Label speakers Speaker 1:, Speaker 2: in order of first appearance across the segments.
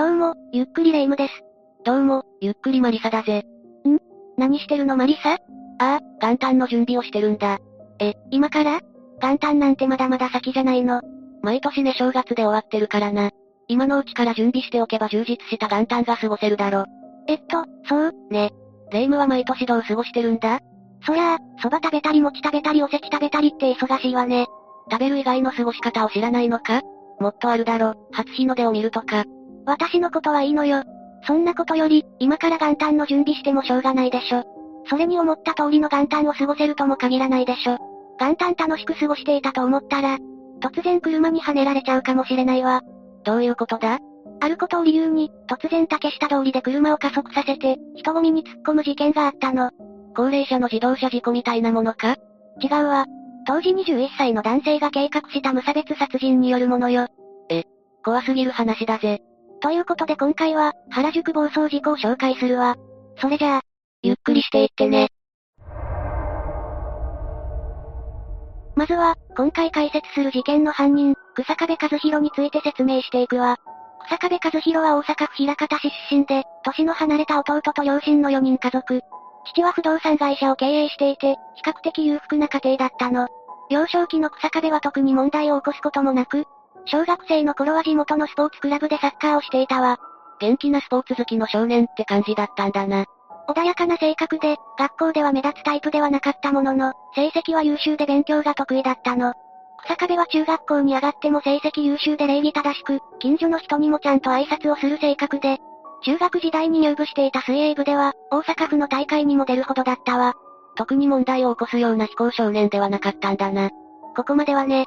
Speaker 1: どうも、ゆっくりレ夢ムです。
Speaker 2: どうも、ゆっくりマリサだぜ。
Speaker 1: 何してるの？マリサ？
Speaker 2: ああ、元旦の準備をしてるんだ。
Speaker 1: 今から？元旦なんてまだまだ先じゃないの。
Speaker 2: 毎年ね正月で終わってるからな。今のうちから準備しておけば充実した元旦が過ごせるだろ。
Speaker 1: えっと、そう、ね。
Speaker 2: レ夢ムは毎年どう過ごしてるんだ？
Speaker 1: そりゃあ、蕎麦食べたり餅食べたりおせち食べたりって忙しいわね。
Speaker 2: 食べる以外の過ごし方を知らないのか？もっとあるだろ。初日の出を見るとか。
Speaker 1: 私のことはいいのよ。そんなことより、今から元旦の準備してもしょうがないでしょ。それに思った通りの元旦を過ごせるとも限らないでしょ。元旦楽しく過ごしていたと思ったら、突然車にはねられちゃうかもしれないわ。
Speaker 2: どういうことだ？
Speaker 1: あることを理由に、突然竹下通りで車を加速させて、人混みに突っ込む事件があったの。
Speaker 2: 高齢者の自動車事故みたいなものか？
Speaker 1: 違うわ。当時21歳の男性が計画した無差別殺人によるものよ。
Speaker 2: 怖すぎる話だぜ。
Speaker 1: ということで今回は、原宿暴走事故を紹介するわ。それじゃあ、
Speaker 2: ゆっくりしていってね。
Speaker 1: まずは、今回解説する事件の犯人、草壁和弘について説明していくわ。草壁和弘は大阪府枚方市出身で、年の離れた弟と両親の4人家族。父は不動産会社を経営していて、比較的裕福な家庭だったの。幼少期の草壁は特に問題を起こすこともなく、小学生の頃は地元のスポーツクラブでサッカーをしていたわ。
Speaker 2: 元気なスポーツ好きの少年って感じだったんだな。
Speaker 1: 穏やかな性格で、学校では目立つタイプではなかったものの、成績は優秀で勉強が得意だったの。草壁は中学校に上がっても成績優秀で礼儀正しく、近所の人にもちゃんと挨拶をする性格で、中学時代に入部していた水泳部では、大阪府の大会にも出るほどだったわ。
Speaker 2: 特に問題を起こすような非行少年ではなかったんだな。
Speaker 1: ここまではね。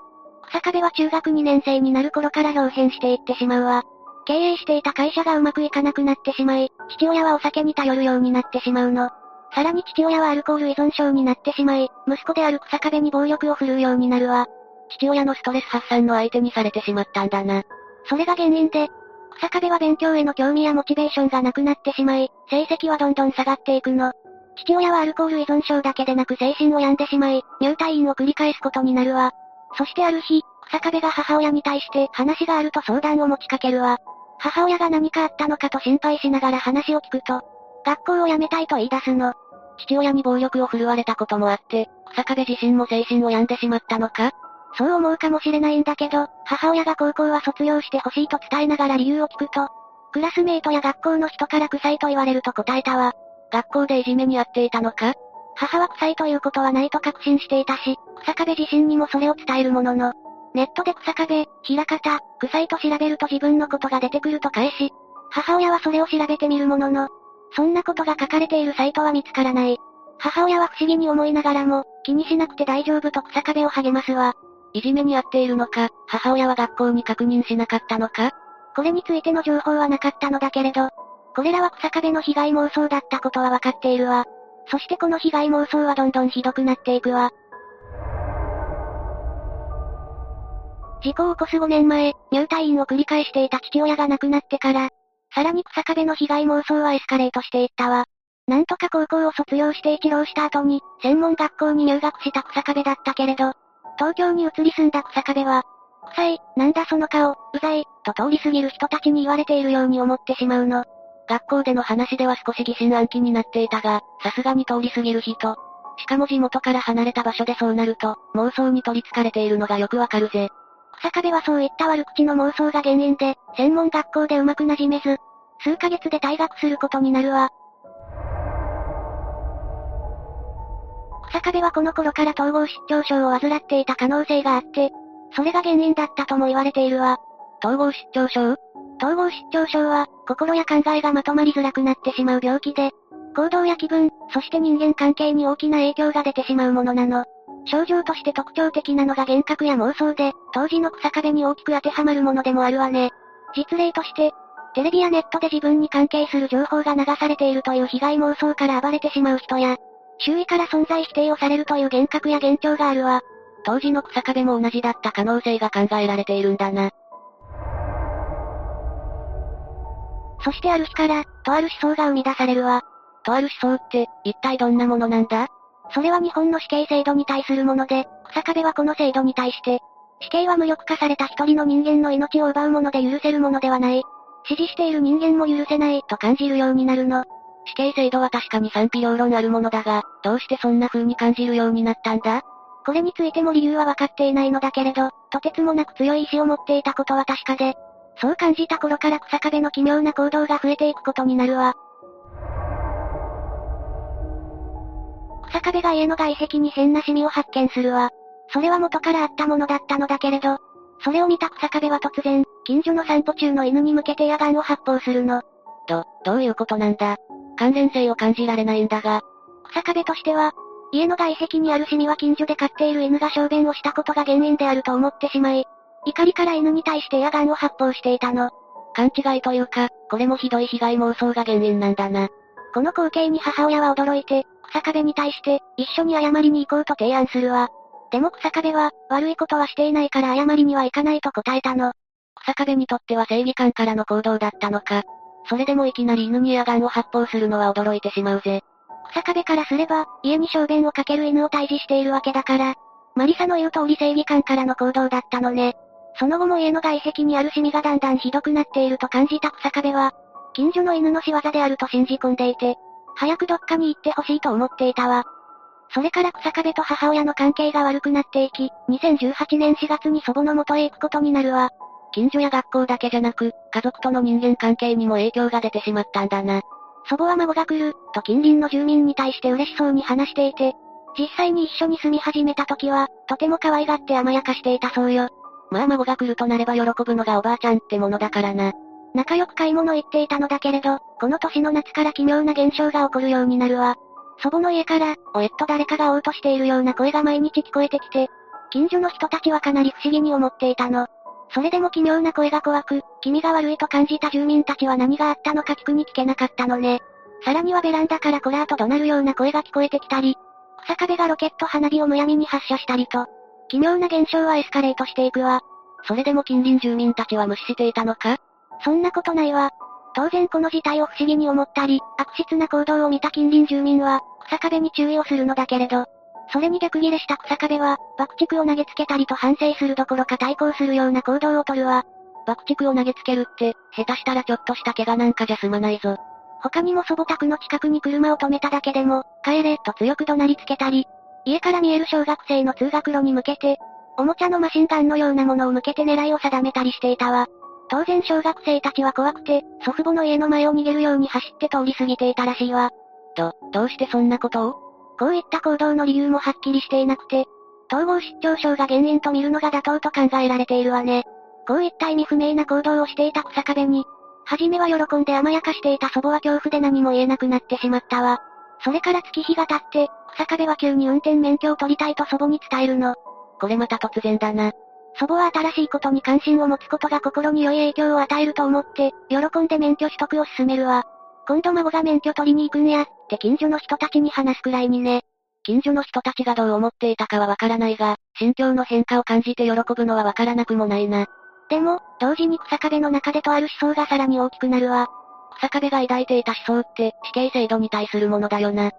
Speaker 1: 草壁は中学2年生になる頃から表変していってしまうわ。経営していた会社がうまくいかなくなってしまい、父親はお酒に頼るようになってしまうの。さらに父親はアルコール依存症になってしまい、息子である草壁に暴力を振るうようになるわ。
Speaker 2: 父親のストレス発散の相手にされてしまったんだな。
Speaker 1: それが原因で、草壁は勉強への興味やモチベーションがなくなってしまい、成績はどんどん下がっていくの。父親はアルコール依存症だけでなく精神を病んでしまい、入退院を繰り返すことになるわ。そしてある日、草壁が母親に対して話があると相談を持ちかけるわ。母親が何かあったのかと心配しながら話を聞くと、学校を辞めたいと言い出すの。
Speaker 2: 父親に暴力を振るわれたこともあって、草壁自身も精神を病んでしまったのか
Speaker 1: そう思うかもしれないんだけど、母親が高校は卒業してほしいと伝えながら理由を聞くと、クラスメイトや学校の人から臭いと言われると答えたわ。
Speaker 2: 学校でいじめにあっていたのか
Speaker 1: 母は臭いということはないと確信していたし、草壁自身にもそれを伝えるものの、ネットで草壁、平方、臭いと調べると自分のことが出てくると返し、母親はそれを調べてみるものの、そんなことが書かれているサイトは見つからない。母親は不思議に思いながらも、気にしなくて大丈夫と草壁を励ますわ。
Speaker 2: いじめにあっているのか、母親は学校に確認しなかったのか？
Speaker 1: これについての情報はなかったのだけれど、これらは草壁の被害妄想だったことはわかっているわ。そしてこの被害妄想はどんどんひどくなっていくわ。事故を起こす5年前、入退院を繰り返していた父親が亡くなってから、さらに草壁の被害妄想はエスカレートしていったわ。なんとか高校を卒業して一浪した後に、専門学校に入学した草壁だったけれど、東京に移り住んだ草壁は、臭い、なんだその顔、うざい、と通り過ぎる人たちに言われているように思ってしまうの。
Speaker 2: 学校での話では少し疑心暗鬼になっていたが、さすがに通り過ぎる人。しかも地元から離れた場所でそうなると、妄想に取り憑かれているのがよくわかるぜ。
Speaker 1: 草壁はそういった悪口の妄想が原因で、専門学校でうまく馴染めず、数ヶ月で退学することになるわ。草壁はこの頃から統合失調症を患っていた可能性があって、それが原因だったとも言われているわ。
Speaker 2: 統合失調症？
Speaker 1: 統合失調症は、心や考えがまとまりづらくなってしまう病気で、行動や気分、そして人間関係に大きな影響が出てしまうものなの。症状として特徴的なのが幻覚や妄想で、当時の草壁に大きく当てはまるものでもあるわね。実例として、テレビやネットで自分に関係する情報が流されているという被害妄想から暴れてしまう人や、周囲から存在否定をされるという幻覚や幻聴があるわ。
Speaker 2: 当時の草壁も同じだった可能性が考えられているんだな。
Speaker 1: そしてある日から、とある思想が生み出されるわ。
Speaker 2: とある思想って、一体どんなものなんだ？
Speaker 1: それは日本の死刑制度に対するもので、草壁はこの制度に対して、死刑は無力化された一人の人間の命を奪うもので許せるものではない。指示している人間も許せないと感じるようになるの。
Speaker 2: 死刑制度は確かに賛否両論あるものだが、どうしてそんな風に感じるようになったんだ？
Speaker 1: これについても理由は分かっていないのだけれど、とてつもなく強い意志を持っていたことは確かで、そう感じた頃から草壁の奇妙な行動が増えていくことになるわ。壁が家の外壁に変なシミを発見するわ。それは元からあったものだったのだけれど、それを見た草壁は突然、近所の散歩中の犬に向けて野眼を発砲するの。
Speaker 2: ど、どういうことなんだ？関連性を感じられないんだが。
Speaker 1: 草壁としては、家の外壁にあるシミは近所で飼っている犬が小便をしたことが原因であると思ってしまい、怒りから犬に対して野眼を発砲していたの。
Speaker 2: 勘違いというか、これもひどい被害妄想が原因なんだな。
Speaker 1: この光景に母親は驚いて、草壁に対して、一緒に謝りに行こうと提案するわ。でも草壁は、悪いことはしていないから謝りには行かないと答えたの。
Speaker 2: 草壁にとっては正義感からの行動だったのか。それでもいきなり犬に野眼を発砲するのは驚いてしまうぜ。
Speaker 1: 草壁からすれば、家に小便をかける犬を退治しているわけだから、マリサの言う通り正義感からの行動だったのね。その後も家の外壁にあるシミがだんだんひどくなっていると感じた草壁は、近所の犬の仕業であると信じ込んでいて、早くどっかに行ってほしいと思っていたわ。それから草壁と母親の関係が悪くなっていき、2018年4月に祖母の元へ行くことになるわ。
Speaker 2: 近所や学校だけじゃなく、家族との人間関係にも影響が出てしまったんだな。
Speaker 1: 祖母は孫が来る、と近隣の住民に対して嬉しそうに話していて、実際に一緒に住み始めた時は、とても可愛がって甘やかしていたそうよ。
Speaker 2: まあ孫が来るとなれば喜ぶのがおばあちゃんってものだからな。
Speaker 1: 仲良く買い物行っていたのだけれど、この年の夏から奇妙な現象が起こるようになるわ。祖母の家から、おえっと誰かが嘔吐しているような声が毎日聞こえてきて、近所の人たちはかなり不思議に思っていたの。それでも奇妙な声が怖く、気味が悪いと感じた住民たちは何があったのか聞くに聞けなかったのね。さらにはベランダからコラーと怒鳴るような声が聞こえてきたり、草壁がロケット花火をむやみに発射したりと、奇妙な現象はエスカレートしていくわ。
Speaker 2: それでも近隣住民たちは無視していたのか？
Speaker 1: そんなことないわ。当然この事態を不思議に思ったり、悪質な行動を見た近隣住民は、草壁に注意をするのだけれど、それに逆ギレした草壁は、爆竹を投げつけたりと反省するどころか対抗するような行動をとるわ。
Speaker 2: 爆竹を投げつけるって、下手したらちょっとした怪我なんかじゃ済まないぞ。
Speaker 1: 他にも祖母宅の近くに車を止めただけでも、帰れ、と強く怒鳴りつけたり、家から見える小学生の通学路に向けて、おもちゃのマシンガンのようなものを向けて狙いを定めたりしていたわ。当然小学生たちは怖くて、祖父母の家の前を逃げるように走って通り過ぎていたらしいわ。
Speaker 2: ど、どうしてそんなことを？
Speaker 1: こういった行動の理由もはっきりしていなくて、統合失調症が原因と見るのが妥当と考えられているわね。こういった意味不明な行動をしていた草壁に、はじめは喜んで甘やかしていた祖母は恐怖で何も言えなくなってしまったわ。それから月日が経って、草壁は急に運転免許を取りたいと祖母に伝えるの。
Speaker 2: これまた突然だな。
Speaker 1: 祖母は新しいことに関心を持つことが心に良い影響を与えると思って、喜んで免許取得を進めるわ。今度孫が免許取りに行くんや、って近所の人たちに話すくらいにね。
Speaker 2: 近所の人たちがどう思っていたかはわからないが、心境の変化を感じて喜ぶのはわからなくもないな。
Speaker 1: でも、同時に草壁の中でとある思想がさらに大きくなるわ。
Speaker 2: 草壁が抱いていた思想って、死刑制度に対するものだよな。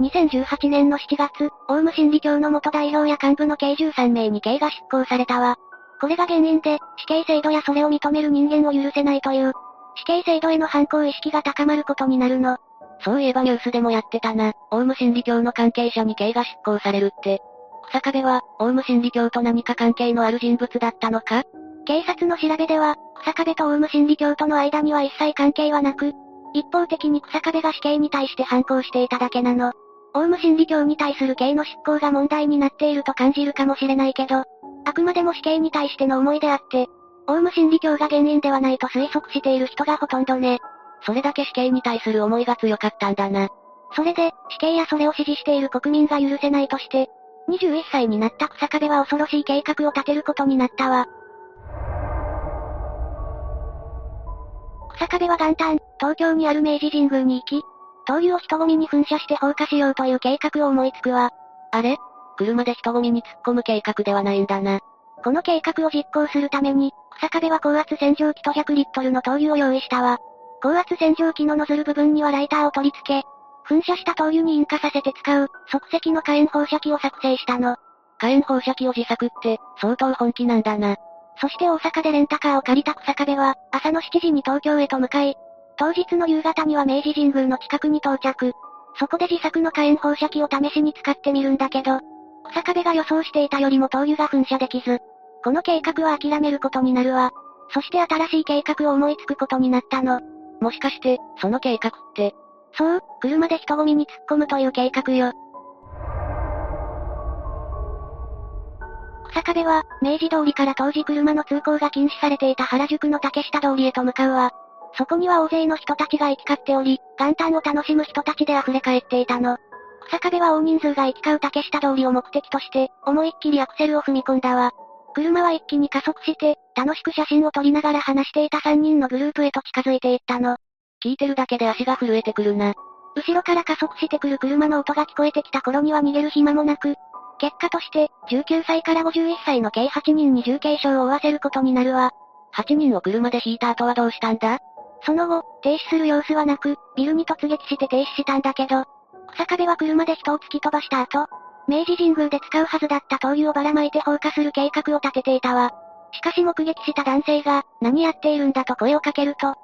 Speaker 1: 2018年の7月、オウム真理教の元代表や幹部の計13名に刑が執行されたわ。これが原因で、死刑制度やそれを認める人間を許せないという、死刑制度への反抗意識が高まることになるの。
Speaker 2: そういえばニュースでもやってたな。オウム真理教の関係者に刑が執行されるって。草壁は、オウム真理教と何か関係のある人物だったのか？
Speaker 1: 警察の調べでは、草壁とオウム真理教との間には一切関係はなく、一方的に草壁が死刑に対して反抗していただけなの。オウム真理教に対する刑の執行が問題になっていると感じるかもしれないけど、あくまでも死刑に対しての思いであって、オウム真理教が原因ではないと推測している人がほとんどね。
Speaker 2: それだけ死刑に対する思いが強かったんだな。
Speaker 1: それで、死刑やそれを支持している国民が許せないとして、21歳になった草壁は恐ろしい計画を立てることになったわ。草壁は元旦、東京にある明治神宮に行き、灯油を人混みに噴射して放火しようという計画を思いつくわ。
Speaker 2: あれ？車で人混みに突っ込む計画ではないんだな。
Speaker 1: この計画を実行するために、草壁は高圧洗浄機と100リットルの灯油を用意したわ。高圧洗浄機のノズル部分にはライターを取り付け、噴射した灯油に引火させて使う、即席の火炎放射器を作成したの。
Speaker 2: 火炎放射器を自作って、相当本気なんだな。
Speaker 1: そして大阪でレンタカーを借りた草壁は、朝の7時に東京へと向かい、当日の夕方には明治神宮の近くに到着。そこで自作の火炎放射器を試しに使ってみるんだけど、草壁が予想していたよりも灯油が噴射できず、この計画は諦めることになるわ。そして新しい計画を思いつくことになったの。
Speaker 2: もしかして、その計画って。
Speaker 1: そう、車で人混みに突っ込むという計画よ。草壁は、明治通りから当時車の通行が禁止されていた原宿の竹下通りへと向かうわ。そこには大勢の人たちが行き交っており、元旦を楽しむ人たちで溢れ返っていたの。草壁は大人数が行き交う竹下通りを目的として、思いっきりアクセルを踏み込んだわ。車は一気に加速して、楽しく写真を撮りながら話していた3人のグループへと近づいていったの。
Speaker 2: 聞いてるだけで足が震えてくるな。
Speaker 1: 後ろから加速してくる車の音が聞こえてきた頃には逃げる暇もなく、結果として、19歳から51歳の計8人に重軽傷を負わせることになるわ。
Speaker 2: 8人を車で引いた後はどうしたんだ？
Speaker 1: その後、停止する様子はなく、ビルに突撃して停止したんだけど、草壁は車で人を突き飛ばした後、明治神宮で使うはずだった灯油をばらまいて放火する計画を立てていたわ。しかし目撃した男性が、何やっているんだと声をかけると、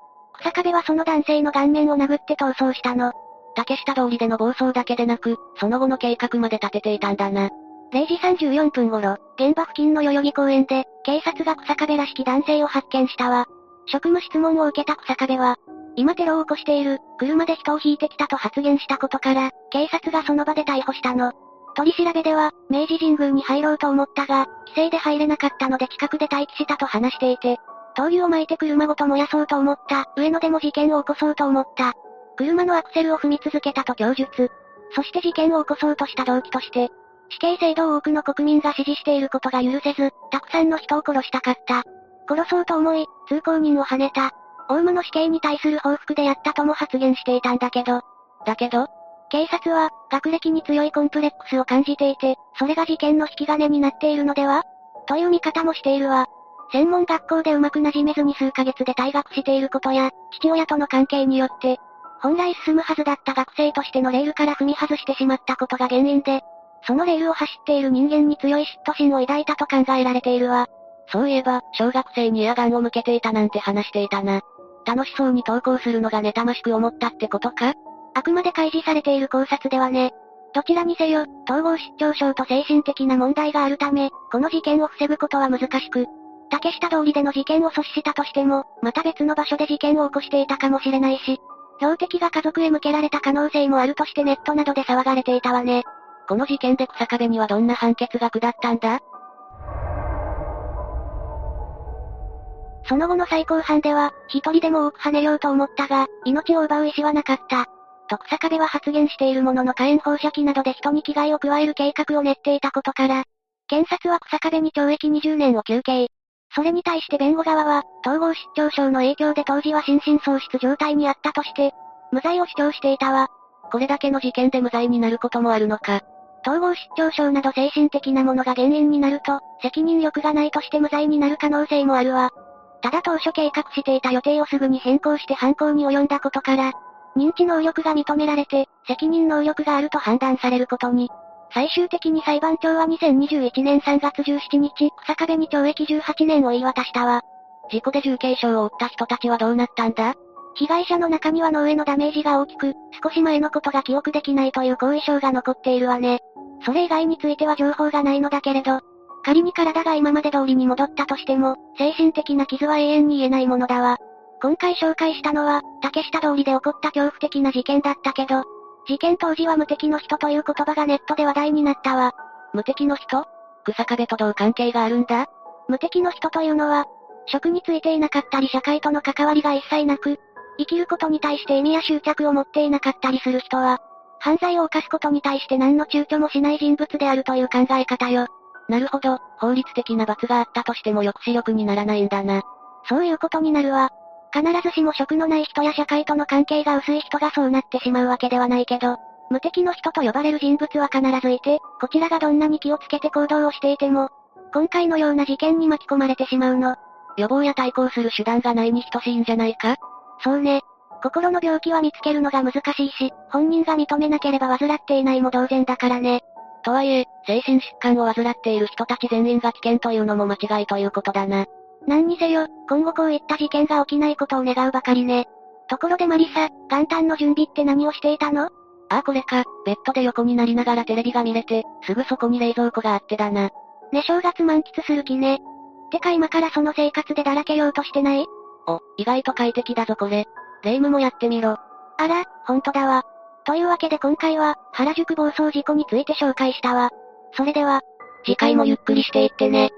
Speaker 1: 草壁はその男性の顔面を殴って逃走したの。
Speaker 2: 竹下通りでの暴走だけでなく、その後の計画まで立てていたんだな。
Speaker 1: 0時34分頃、現場付近の代々木公園で、警察が草壁らしき男性を発見したわ。職務質問を受けた草壁は、今テロを起こしている、車で人を引いてきたと発言したことから、警察がその場で逮捕したの。取り調べでは、明治神宮に入ろうと思ったが、規制で入れなかったので近くで待機したと話していて、灯油を巻いて車ごと燃やそうと思った、上野でも事件を起こそうと思った。車のアクセルを踏み続けたと供述。そして事件を起こそうとした動機として、死刑制度を多くの国民が支持していることが許せず、たくさんの人を殺したかった。殺そうと思い、通行人を跳ねた。オウムの死刑に対する報復でやったとも発言していたんだけど。
Speaker 2: だけど
Speaker 1: 警察は、学歴に強いコンプレックスを感じていて、それが事件の引き金になっているのでは？という見方もしているわ。専門学校でうまく馴染めずに数ヶ月で退学していることや、父親との関係によって、本来進むはずだった学生としてのレールから踏み外してしまったことが原因で、そのレールを走っている人間に強い嫉妬心を抱いたと考えられているわ。
Speaker 2: そういえば、小学生にエアガンを向けていたなんて話していたな。楽しそうに投稿するのが妬ましく思ったってことか？
Speaker 1: あくまで開示されている考察ではね。どちらにせよ、統合失調症と精神的な問題があるため、この事件を防ぐことは難しく、竹下通りでの事件を阻止したとしても、また別の場所で事件を起こしていたかもしれないし、標的が家族へ向けられた可能性もあるとしてネットなどで騒がれていたわね。
Speaker 2: この事件で草壁にはどんな判決が下ったんだ？
Speaker 1: その後の最高判では、一人でも多く跳ねようと思ったが、命を奪う意思はなかった。と草壁は発言しているものの火炎放射器などで人に危害を加える計画を練っていたことから、検察は草壁に懲役20年を求刑。それに対して弁護側は、統合失調症の影響で当時は心神喪失状態にあったとして、無罪を主張していたわ。
Speaker 2: これだけの事件で無罪になることもあるのか。
Speaker 1: 統合失調症など精神的なものが原因になると、責任力がないとして無罪になる可能性もあるわ。ただ当初計画していた予定をすぐに変更して犯行に及んだことから、認知能力が認められて、責任能力があると判断されることに。最終的に裁判長は2021年3月17日、草壁に懲役18年を言い渡したわ。
Speaker 2: 事故で重軽傷を負った人たちはどうなったんだ？
Speaker 1: 被害者の中には脳へのダメージが大きく、少し前のことが記憶できないという後遺症が残っているわね。それ以外については情報がないのだけれど、仮に体が今まで通りに戻ったとしても、精神的な傷は永遠に言えないものだわ。今回紹介したのは、竹下通りで起こった恐怖的な事件だったけど、事件当時は無敵の人という言葉がネットで話題になったわ。
Speaker 2: 無敵の人？草壁とどう関係があるんだ？
Speaker 1: 無敵の人というのは、職についていなかったり社会との関わりが一切なく、生きることに対して意味や執着を持っていなかったりする人は、犯罪を犯すことに対して何の躊躇もしない人物であるという考え方よ。
Speaker 2: なるほど、法律的な罰があったとしても抑止力にならないんだな。
Speaker 1: そういうことになるわ。必ずしも職のない人や社会との関係が薄い人がそうなってしまうわけではないけど、無敵の人と呼ばれる人物は必ずいて、こちらがどんなに気をつけて行動をしていても、今回のような事件に巻き込まれてしまうの。
Speaker 2: 予防や対抗する手段がないに等しいんじゃないか？
Speaker 1: そうね。心の病気は見つけるのが難しいし、本人が認めなければ患っていないも同然だからね。
Speaker 2: とはいえ、精神疾患を患っている人たち全員が危険というのも間違いということだな。
Speaker 1: 何にせよ、今後こういった事件が起きないことを願うばかりね。ところでマリサ、元旦の準備って何をしていたの？
Speaker 2: ああこれか、ベッドで横になりながらテレビが見れて、すぐそこに冷蔵庫があってだな。
Speaker 1: ね正月満喫する気ね。てか今からその生活でだらけようとしてない？
Speaker 2: お、意外と快適だぞこれ。霊夢もやってみろ。
Speaker 1: あら、ほんとだわ。というわけで今回は、原宿暴走事故について紹介したわ。それでは、
Speaker 2: 次回もゆっくりしていってね。